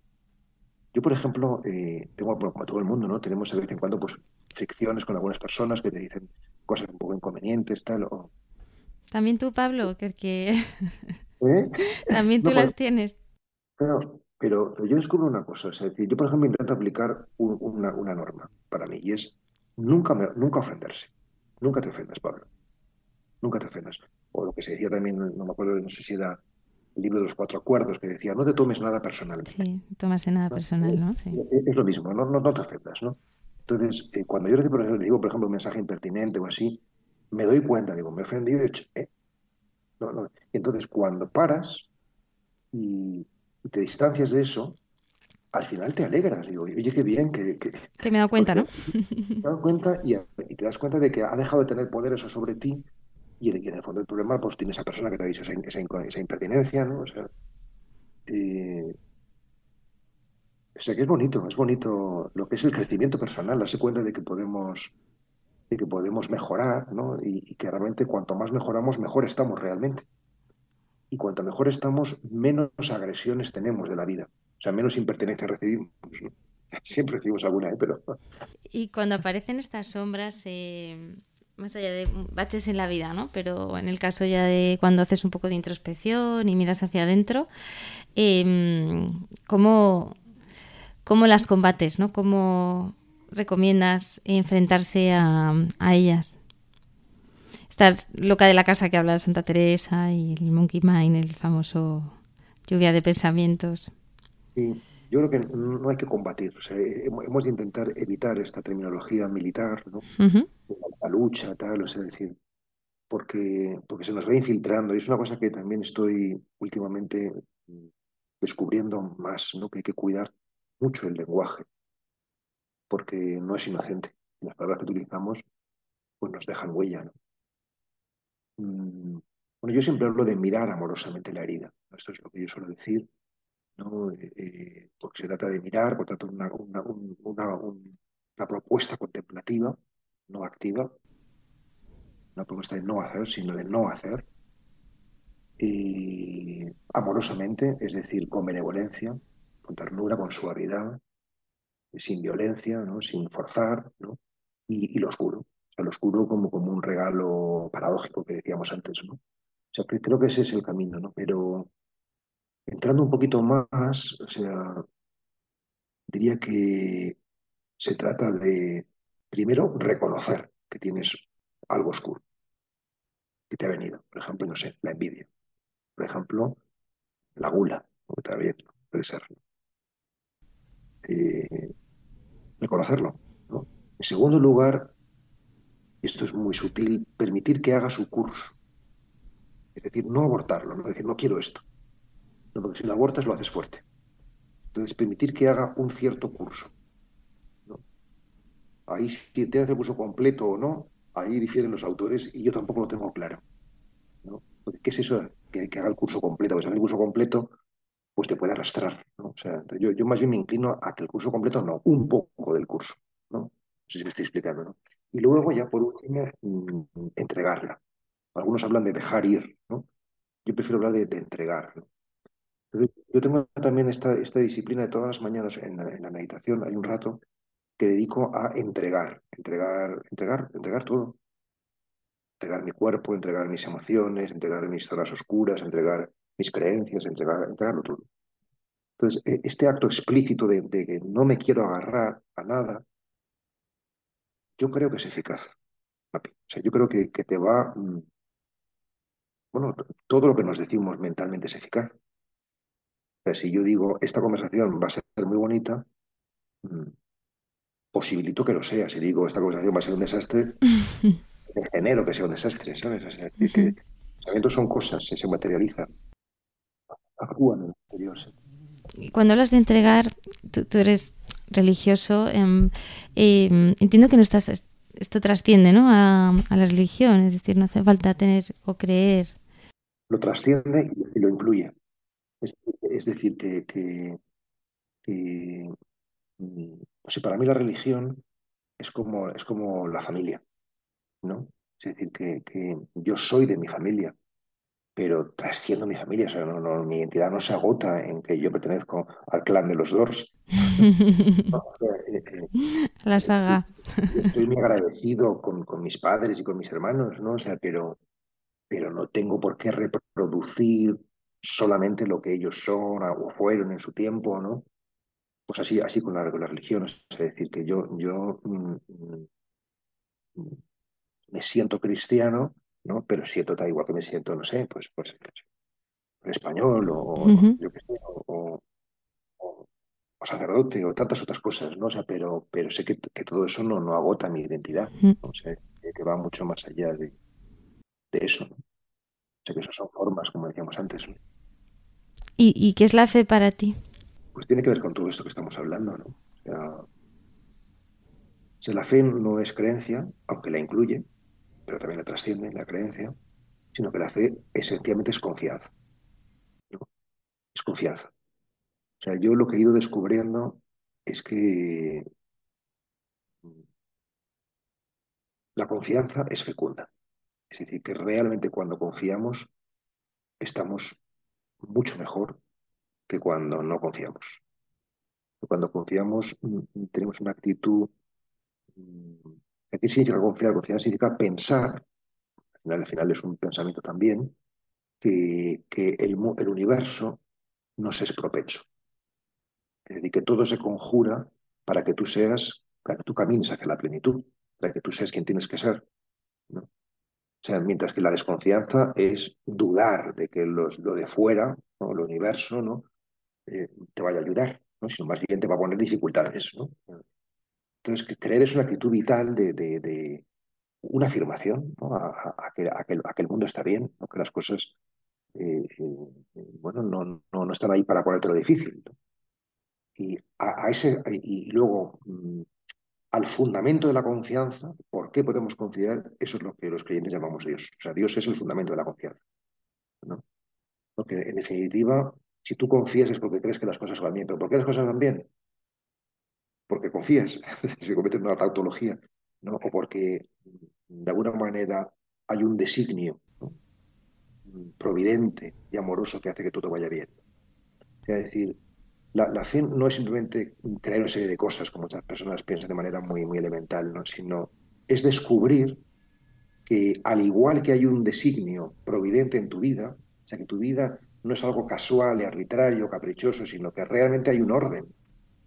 B: Yo, por ejemplo, eh, tengo, como todo el mundo, ¿no? Tenemos de vez en cuando pues fricciones con algunas personas que te dicen cosas un poco inconvenientes, tal. O...
A: También tú, Pablo, que, que... ¿Eh? también tú las tienes.
B: Pero, pero, yo descubro una cosa, es decir, yo, por ejemplo, intento aplicar una, una, norma para mí y es nunca, nunca ofenderse. Nunca te ofendas, Pablo. Nunca te ofendas. O lo que se decía también, no me acuerdo, no sé si era el libro de los cuatro acuerdos que decía, no te tomes nada personal.
A: Sí, tomarse nada personal, ¿no? Sí.
B: Es, lo mismo, no, no, te ofendas, ¿no? Entonces, eh, cuando yo le digo, por ejemplo, un mensaje impertinente o así, me doy cuenta, digo, me he ofendido, hecho, ¿eh? No, no. Entonces, cuando paras y, te distancias de eso, al final te alegras. Digo, oye, qué bien que...
A: Que, me he dado cuenta, ¿no?
B: Me he dado cuenta y, y, te das cuenta de que ha dejado de tener poder eso sobre ti y, en el fondo del problema, pues tiene esa persona que te ha dicho esa, esa, impertinencia, ¿no? O sea, eh, o sea, que es bonito, es bonito lo que es el crecimiento personal, darse cuenta de que podemos, de que podemos mejorar, ¿no? Y, que realmente cuanto más mejoramos, mejor estamos realmente. Y cuanto mejor estamos, menos agresiones tenemos de la vida. O sea, menos impertinencia recibimos. Siempre recibimos alguna, ¿eh? pero...
A: Y cuando aparecen estas sombras, eh, más allá de baches en la vida, ¿no? Pero en el caso ya de cuando haces un poco de introspección y miras hacia adentro, em, ¿cómo, las combates, ¿no? ¿Cómo recomiendas enfrentarse a, ellas? Estás loca de la casa que habla de Santa Teresa y el Monkey Mind, el famoso lluvia de pensamientos.
B: Sí. Yo creo que no hay que combatir, o sea, hemos de intentar evitar esta terminología militar, ¿no? La lucha, tal, o sea, decir, porque, porque se nos va infiltrando y es una cosa que también estoy últimamente descubriendo más, ¿no? Que hay que cuidar mucho el lenguaje. porque no es inocente. Las palabras que utilizamos pues nos dejan huella. ¿no? Mm, bueno, yo siempre hablo de mirar amorosamente la herida. Esto es lo que yo suelo decir, ¿no? Eh, eh, porque se trata de mirar, por tanto, una, una, una, una propuesta contemplativa, no activa, una propuesta de no hacer, sino de no hacer, y amorosamente, es decir, con benevolencia, con ternura, con suavidad, sin violencia, ¿no? sin forzar, ¿no? y, lo oscuro. O sea, lo oscuro como, como un regalo paradójico que decíamos antes. ¿no? O sea, creo que ese es el camino, ¿no? Pero entrando un poquito más, o sea, diría que se trata de, primero, reconocer que tienes algo oscuro que te ha venido. Por ejemplo, no sé, la envidia. Por ejemplo, la gula, que también puede ser. Eh, reconocerlo. ¿no? En segundo lugar, esto es muy sutil, permitir que haga su curso. Es decir, no abortarlo, no decir, no quiero esto. No, porque si lo abortas lo haces fuerte. Entonces, permitir que haga un cierto curso. ¿no? Ahí, si te hace el curso completo o no, ahí difieren los autores y yo tampoco lo tengo claro. ¿no? ¿Qué es eso que, que haga el curso completo? Pues hacer el curso completo pues te puede arrastrar. ¿no? O sea, yo, yo, más bien me inclino a que el curso completo no, un poco del curso. ¿no? No sé si me estoy explicando. ¿no? Y luego ya por último, mmm, entregarla. Algunos hablan de dejar ir. ¿no? Yo prefiero hablar de, de entregar. Entonces, yo tengo también esta, esta disciplina de todas las mañanas en la, en la meditación. Hay un rato que dedico a entregar, entregar, entregar, entregar todo entregar mi cuerpo, entregar mis emociones, entregar mis zonas oscuras, entregar mis creencias, entregar, entregarlo todo. Entonces, e, este acto explícito de, de, que no me quiero agarrar a nada, yo creo que es eficaz. O sea, yo creo que, que te va... Mm, bueno, todo lo que nos decimos mentalmente es eficaz. O sea, si yo digo, esta conversación va a ser muy bonita, mm, posibilito que lo sea. Si digo, esta conversación va a ser un desastre, genero que sea un desastre, ¿sabes? O sea, es decir, que los pensamientos son cosas, se, se materializan actúan en el exterior.
A: ¿sí? Cuando hablas de entregar, tú, tú eres religioso, eh, eh, entiendo que no estás, esto trasciende ¿no? A, a, la religión, es decir, no hace falta tener o creer.
B: Lo trasciende y, lo incluye. Es, es decir, que, que, que o sea, para mí la religión es como, es como la familia, ¿no? Es decir, que, que yo soy de mi familia, pero trasciendo mi familia, o sea, no, no, mi identidad no se agota en que yo pertenezco al clan de los Doors.
A: La saga.
B: Estoy, estoy muy agradecido con, con, mis padres y con mis hermanos, ¿no? O sea, pero, pero no tengo por qué reproducir solamente lo que ellos son o fueron en su tiempo, ¿no? Pues así, así con la, con la religión, es decir, que yo, yo mm, mm, me siento cristiano, ¿no? Pero siento da igual que me siento, no sé, pues, pues, pues español o, uh -huh. yo qué sé, o, o, o, sacerdote o tantas otras cosas, ¿no? O sea, pero, pero sé que, que todo eso no, no agota mi identidad, uh -huh. ¿no? O sea, que va mucho más allá de, de eso, ¿no? O sea, que eso son formas, como decíamos antes, ¿no?
A: ¿Y, ¿Y qué es la fe para ti?
B: Pues tiene que ver con todo esto que estamos hablando, ¿no? O sea, o sea la fe no es creencia, aunque la incluye, pero también la trasciende la creencia, sino que la fe esencialmente es confianza. Es confianza. O sea, yo lo que he ido descubriendo es que la confianza es fecunda. Es decir, que realmente cuando confiamos estamos mucho mejor que cuando no confiamos. Cuando confiamos tenemos una actitud ¿Qué significa confiar? Confiar significa pensar, al final, al final es un pensamiento también, que, el, universo nos es propenso. Es decir, que todo se conjura para que tú seas, para que tú camines hacia la plenitud, para que tú seas quien tienes que ser. mientras que la desconfianza es dudar de que los, lo de fuera, ¿no? el universo, ¿no? Eh, te vaya a ayudar, ¿no? sino más bien te va a poner dificultades. ¿no? Entonces, creer es una actitud vital de, una afirmación ¿no? a, que, a, el mundo está bien, ¿no? que las cosas eh, eh, bueno, no, no, no, están ahí para ponerte lo difícil. Y a, ese, luego, al fundamento de la confianza, ¿por qué podemos confiar? Eso es lo que los creyentes llamamos Dios. O sea, Dios es el fundamento de la confianza. ¿no? Porque en definitiva, si tú confías es porque crees que las cosas van bien. ¿Pero por qué las cosas van bien? Porque confías, se convierte en una tautología, ¿no? o porque de alguna manera hay un designio providente y amoroso que hace que todo vaya bien. Es decir, la, fe no es simplemente creer una serie de cosas, como muchas personas piensan de manera muy, muy elemental, ¿no? sino es descubrir que al igual que hay un designio providente en tu vida, o sea, que tu vida no es algo casual y arbitrario, caprichoso, sino que realmente hay un orden.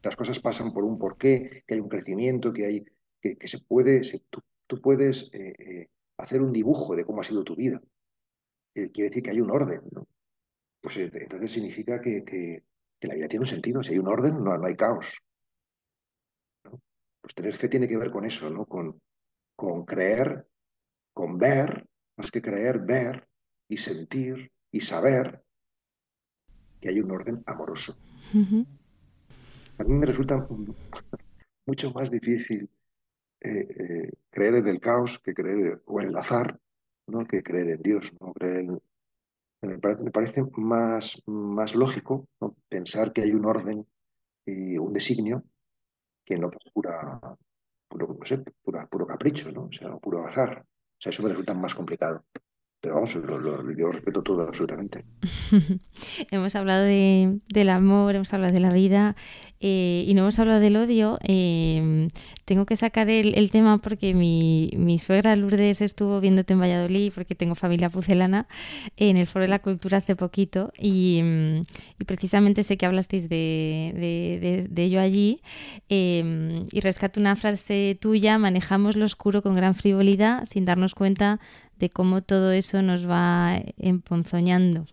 B: Las cosas pasan por un porqué, que hay un crecimiento, que hay que, se puede, tú, puedes eh, eh, hacer un dibujo de cómo ha sido tu vida. Eh, quiere decir que hay un orden. Pues entonces significa que, que la vida tiene un sentido. Si hay un orden, no, no hay caos. Pues tener fe tiene que ver con eso, ¿no? Con, con creer, con ver, más que creer, ver y sentir y saber que hay un orden amoroso. A mí me resulta mucho más difícil eh, eh, creer en el caos que creer o en el azar, ¿no? que creer en Dios, no creer en, me parece, me parece más, más lógico pensar que hay un orden y un designio que no pura, puro, no puro capricho, ¿no? O sea, puro azar. O sea, eso me resulta más complicado. Pero vamos, lo, yo respeto todo absolutamente.
A: hemos hablado de, del amor, hemos hablado de la vida eh, y no hemos hablado del odio. Em, tengo que sacar el, tema porque mi, mi, suegra Lourdes estuvo viéndote en Valladolid porque tengo familia pucelana en el Foro de la Cultura hace poquito y, y precisamente sé que hablasteis de, de, ello allí em, y rescato una frase tuya, manejamos lo oscuro con gran frivolidad sin darnos cuenta de cómo todo eso nos va emponzoñando.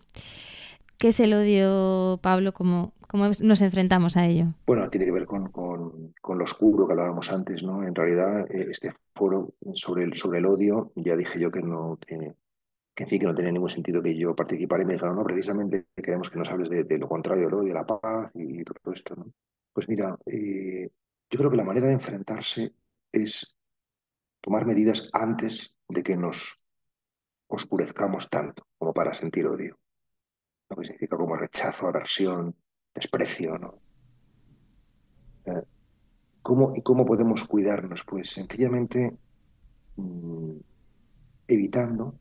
A: ¿Qué es el odio, Pablo? ¿Cómo, cómo nos enfrentamos a ello?
B: Bueno, tiene que ver con, lo oscuro que hablábamos antes, ¿no? En realidad, eh, este foro sobre el, sobre el odio, ya dije yo que no, que, que en fin, que no tenía ningún sentido que yo participara y me dijeron, no, precisamente queremos que nos hables de, lo contrario del odio, de la paz y todo esto, ¿no? Pues mira, eh, yo creo que la manera de enfrentarse es tomar medidas antes de que nos oscurezcamos tanto como para sentir odio. Lo que significa como rechazo, aversión, desprecio, ¿no? ¿cómo, ¿Y cómo podemos cuidarnos? Pues sencillamente mm, evitando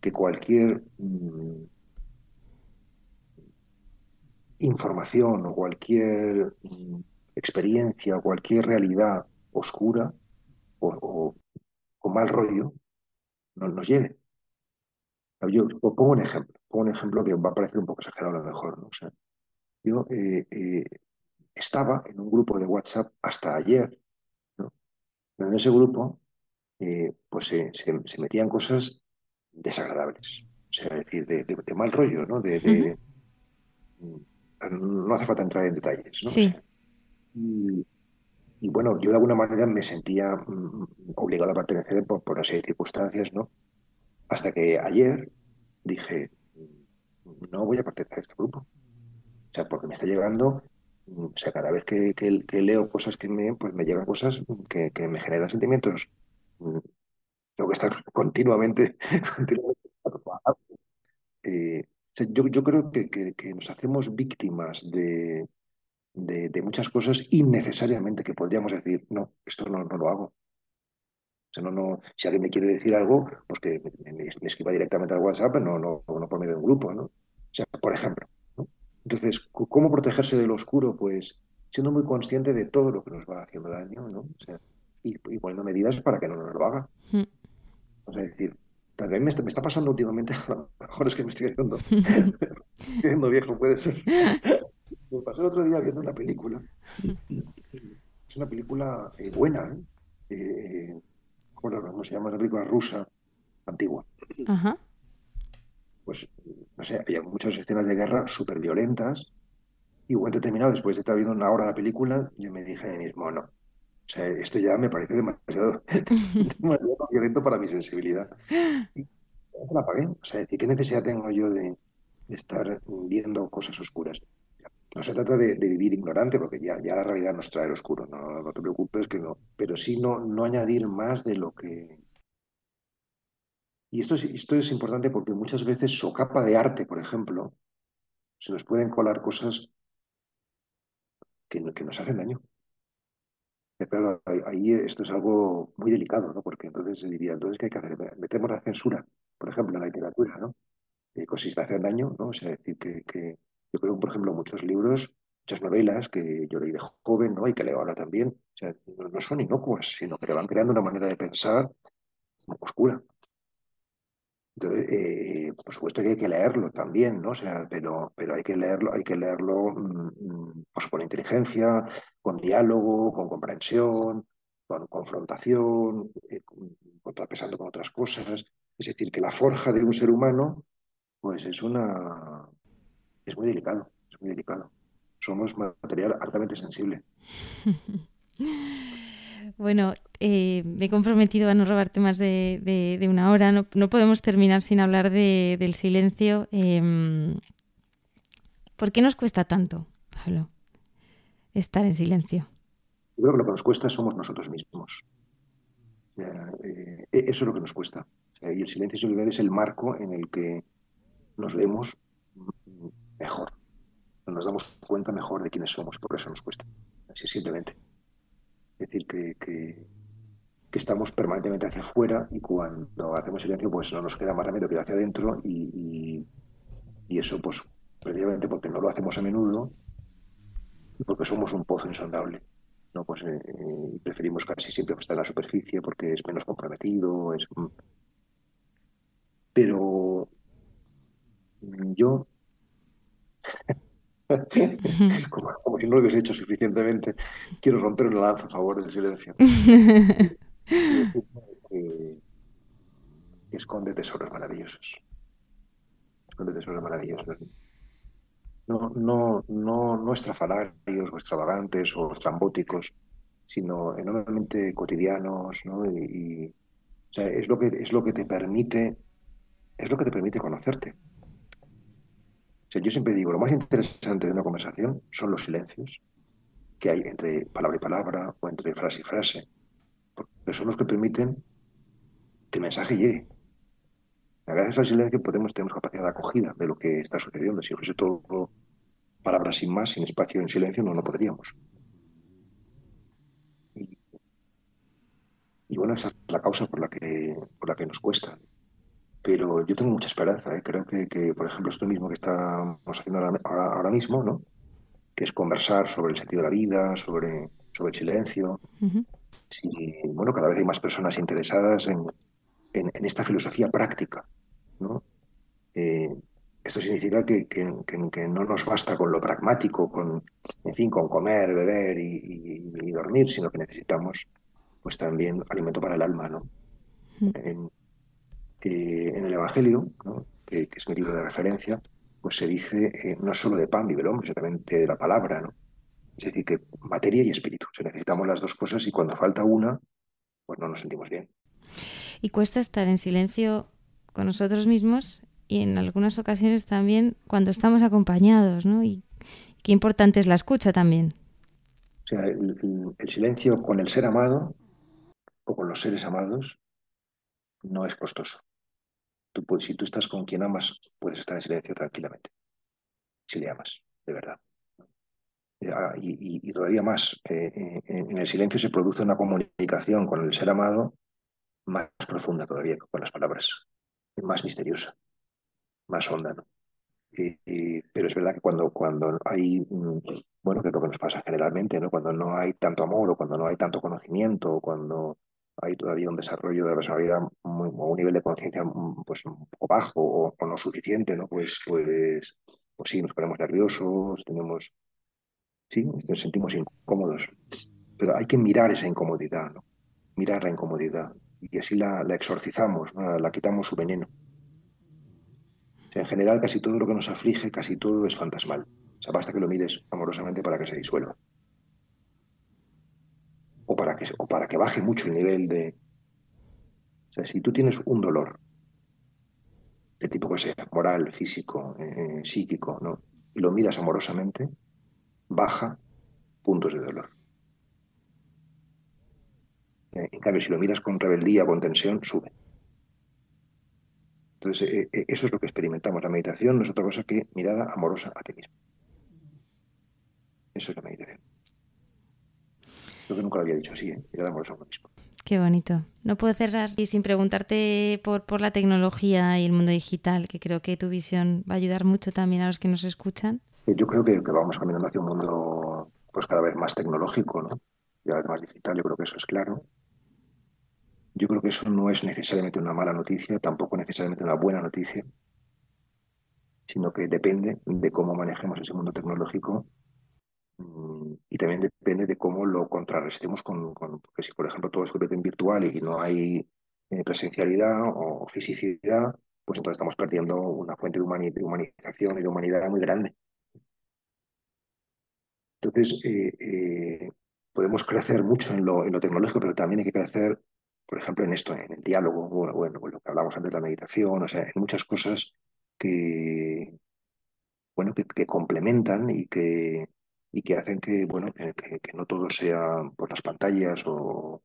B: que cualquier mm, información o cualquier mm, experiencia o cualquier realidad oscura o, con mal rollo no, nos lleve. Yo pongo un ejemplo, pongo un ejemplo que va a parecer un poco exagerado a lo mejor, ¿no? Yo eh, eh, estaba en un grupo de WhatsApp hasta ayer, ¿no? En ese grupo, eh, pues se, metían cosas desagradables, o sea, es decir, de, mal rollo, ¿no? De, no hace falta entrar en detalles, ¿no? y, bueno, yo de alguna manera me sentía mm, obligado a pertenecer por, por una serie de circunstancias, ¿no? Hasta que ayer dije, no voy a pertenecer a este grupo. O sea, porque me está llegando, o sea, cada vez que, leo cosas que me, pues me llegan cosas que, me generan sentimientos. Tengo que estar continuamente, eh, yo, creo que, nos hacemos víctimas de, muchas cosas innecesariamente que podríamos decir, no, esto no, no lo hago no, no, si alguien me quiere decir algo, pues que me, escriba directamente al WhatsApp, no, no, no por medio de un grupo, ¿no? O sea, por ejemplo. Entonces, ¿cómo protegerse del oscuro? Pues siendo muy consciente de todo lo que nos va haciendo daño, ¿no? O sea, y, poniendo medidas para que no nos lo haga. Mm. O sea, decir, también me está, me está, pasando últimamente, a lo mejor es que me estoy haciendo, estoy viejo, puede ser. Me pasó el otro día viendo una película. Es una película eh, buena, ¿eh? eh ¿cómo se llama? La película rusa antigua. Pues, no sé, había muchas escenas de guerra súper violentas. Y un determinado, después de estar viendo una hora la película, yo me dije a mí mismo, no. O sea, esto ya me parece demasiado, violento para mi sensibilidad. Y la apagué. O sea, ¿qué necesidad tengo yo de, estar viendo cosas oscuras? No se trata de, de vivir ignorante, porque ya, ya la realidad nos trae el oscuro, no, no te preocupes que no, pero sí no, no añadir más de lo que... Y esto es, esto es importante porque muchas veces socapa de arte, por ejemplo, se nos pueden colar cosas que, que nos hacen daño. Pero claro, ahí, esto es algo muy delicado, ¿no? Porque entonces se diría, entonces, ¿qué hay que hacer? Metemos la censura, por ejemplo, en la literatura, ¿no? Eh, cosas que hacen daño, ¿no? O sea, decir que, que yo creo, por ejemplo, muchos libros, muchas novelas que yo leí de joven, ¿no? Y que leo ahora también, o sea, no, no son inocuas, sino que te van creando una manera de pensar oscura. Entonces, eh, por supuesto que hay que leerlo también, ¿no? O sea, pero, pero hay que leerlo, hay que leerlo mm, mm, pues con inteligencia, con diálogo, con comprensión, con confrontación, eh, con- contrapesando con otras cosas. Es decir, que la forja de un ser humano, pues es una, es muy delicado, es muy delicado. Somos material altamente sensible.
A: Bueno, eh, me he comprometido a no robarte más de, una hora. No, podemos terminar sin hablar de- del silencio. Em, ¿por qué nos cuesta tanto, Pablo, estar en silencio?
B: Yo creo que lo que nos cuesta somos nosotros mismos. Eh, eso es lo que nos cuesta. Y el silencio simplemente es el marco en el que nos vemos mejor, nos damos cuenta mejor de quiénes somos, por eso nos cuesta. Así simplemente. Es decir, que, que- estamos permanentemente hacia afuera y cuando hacemos silencio, pues no nos queda más remedio que ir hacia adentro y, y- y eso, pues, precisamente porque no lo hacemos a menudo y porque somos un pozo insondable. ¿no? Pues eh, eh, preferimos casi siempre estar en la superficie porque es menos comprometido, es... mm. Pero mm, yo Como, como si no lo hubiese hecho suficientemente, quiero romper una lanza a favor del silencio que, que esconde tesoros maravillosos. Esconde tesoros maravillosos. No, no, no, no estrafalarios o extravagantes o estrambóticos, sino enormemente cotidianos, ¿no? Y, y, o sea, es lo que, es lo que te permite, es lo que te permite conocerte. Sea, yo siempre digo, lo más interesante de una conversación son los silencios que hay entre palabra y palabra o entre frase y frase, porque son los que permiten que el mensaje llegue. Gracias al silencio podemos tener capacidad de acogida de lo que está sucediendo. Si fuese todo palabras sin más, sin espacio en silencio, no lo podríamos. Y, y bueno, esa es la causa por la que, por la que nos cuesta. Pero yo tengo mucha esperanza. ¿eh? Creo que, que, por ejemplo, esto mismo que estamos haciendo ahora, ahora, ahora mismo, ¿no? que es conversar sobre el sentido de la vida, sobre, sobre el silencio.
A: Uh -huh.
B: Si, bueno, cada vez hay más personas interesadas en, en, en esta filosofía práctica. ¿no? Eh, esto significa que, que, que, no nos basta con lo pragmático, con, en fin, con comer, beber y, y, y dormir, sino que necesitamos pues también alimento para el alma. ¿no?
A: Uh -huh.
B: en, en, el Evangelio, ¿no? que, es mi libro de referencia, pues se dice eh, no solo de pan vive el hombre, sino también de la palabra, ¿no? Es decir, que materia y espíritu. O sea, necesitamos las dos cosas y cuando falta una, pues no nos sentimos bien.
A: Y cuesta estar en silencio con nosotros mismos y en algunas ocasiones también cuando estamos acompañados, ¿no? Y qué importante es la escucha también.
B: O sea, el, el, el silencio con el ser amado o con los seres amados no es costoso. Tú, puedes, si tú estás con quien amas, puedes estar en silencio tranquilamente. Si le amas, de verdad. Y, y, y todavía más, eh, en el silencio se produce una comunicación con el ser amado más profunda todavía que con las palabras, más misteriosa, más honda. ¿no? Y, pero es verdad que cuando, cuando hay, bueno, que es lo que nos pasa generalmente, ¿no? cuando no hay tanto amor o cuando no hay tanto conocimiento o cuando hay todavía un desarrollo de la personalidad muy, o un nivel de conciencia pues un poco bajo o, no suficiente, ¿no? Pues, pues, pues sí, nos ponemos nerviosos, tenemos, sí, nos sentimos incómodos, pero hay que mirar esa incomodidad, ¿no? Mirar la incomodidad y así la, exorcizamos, la, quitamos su veneno. En general, casi todo lo que nos aflige, casi todo es fantasmal. O sea, basta que lo mires amorosamente para que se disuelva o para que, o para que baje mucho el nivel de... O sea, si tú tienes un dolor, de tipo que sea, moral, físico, eh, psíquico, ¿no? Y lo miras amorosamente, baja puntos de dolor. Eh, en cambio, si lo miras con rebeldía, con tensión, sube. Entonces, eh, eh, eso es lo que experimentamos. La meditación no es otra cosa que mirada amorosa a ti mismo. Eso es la meditación. Creo que nunca lo había dicho así, ¿eh? mirada amorosa a uno mismo.
A: Qué bonito. No puedo cerrar y sin preguntarte por, por la tecnología y el mundo digital, que creo que tu visión va a ayudar mucho también a los que nos escuchan.
B: Yo creo que, que vamos caminando hacia un mundo pues cada vez más tecnológico, ¿no? cada vez más digital, yo creo que eso es claro. Yo creo que eso no es necesariamente una mala noticia, tampoco necesariamente una buena noticia, sino que depende de cómo manejemos ese mundo tecnológico y también depende de cómo lo contrarrestemos con, porque si por ejemplo todo es en virtual y no hay eh, presencialidad o fisicidad, pues entonces estamos perdiendo una fuente de, humanización y de humanidad muy grande. Entonces, eh, eh, podemos crecer mucho en lo, tecnológico, pero también hay que crecer por ejemplo, en esto, en el diálogo, bueno, bueno, lo que hablamos antes de la meditación, o sea, en muchas cosas que, bueno, que, complementan y que, y que hacen que, bueno, que, no todo sea por las pantallas o,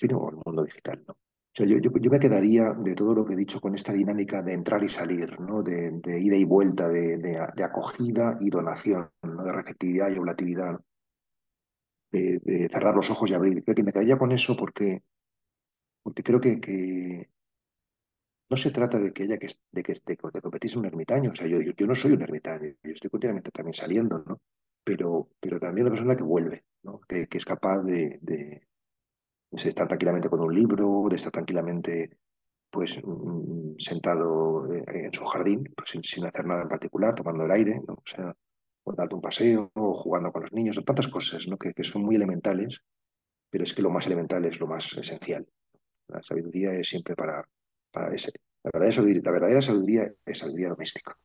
B: en o el mundo digital, ¿no? O sea, yo, yo, me quedaría de todo lo que he dicho con esta dinámica de entrar y salir, ¿no? De, ida y vuelta, de, de, acogida y donación, ¿no? De receptividad y oblatividad, de, cerrar los ojos y abrir. Creo que me quedaría con eso porque porque creo que, no se trata de que haya que, de que, de, convertirse en un ermitaño. O sea, yo, yo, no soy un ermitaño, yo estoy continuamente también saliendo, ¿no? Pero, pero también una persona que vuelve, ¿no? Que, es capaz de, de, estar tranquilamente con un libro, de estar tranquilamente pues mm, sentado eh, en su jardín, pues sin, hacer nada en particular, tomando el aire. O sea, o dando un paseo, o jugando con los niños, o tantas cosas, ¿no? Que, que son muy elementales, pero es que lo más elemental es lo más esencial. La sabiduría es siempre para, para ese. La verdadera, sabiduría, la verdadera sabiduría es sabiduría doméstica.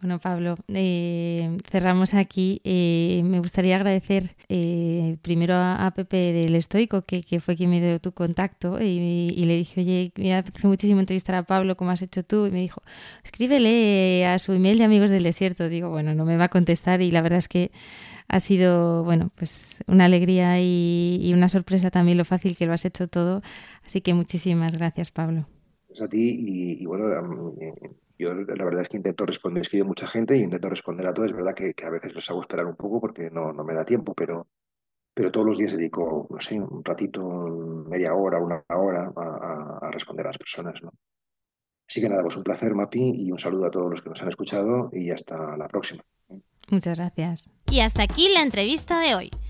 A: Bueno, Pablo, eh, cerramos aquí. Eh, me gustaría agradecer eh, primero a, Pepe del Estoico, que, que, fue quien me dio tu contacto, y, le dije, oye, me apetece muchísimo entrevistar a Pablo, como has hecho tú, y me dijo, escríbele a su email de Amigos del Desierto. Digo, bueno, no me va a contestar, y la verdad es que ha sido, bueno, pues una alegría y, una sorpresa también lo fácil que lo has hecho todo. Así que muchísimas gracias, Pablo.
B: A ti y, bueno, eh, yo la verdad es que intento responder, escribo mucha gente y intento responder a todo. Es verdad que, a veces los hago esperar un poco porque no, no me da tiempo, pero, pero todos los días dedico, no sé, un ratito, media hora, una hora a, responder a las personas, ¿no? Así que nada, pues un placer, Mapi, y un saludo a todos los que nos han escuchado y hasta la próxima.
A: Muchas gracias. Y hasta aquí la entrevista de hoy.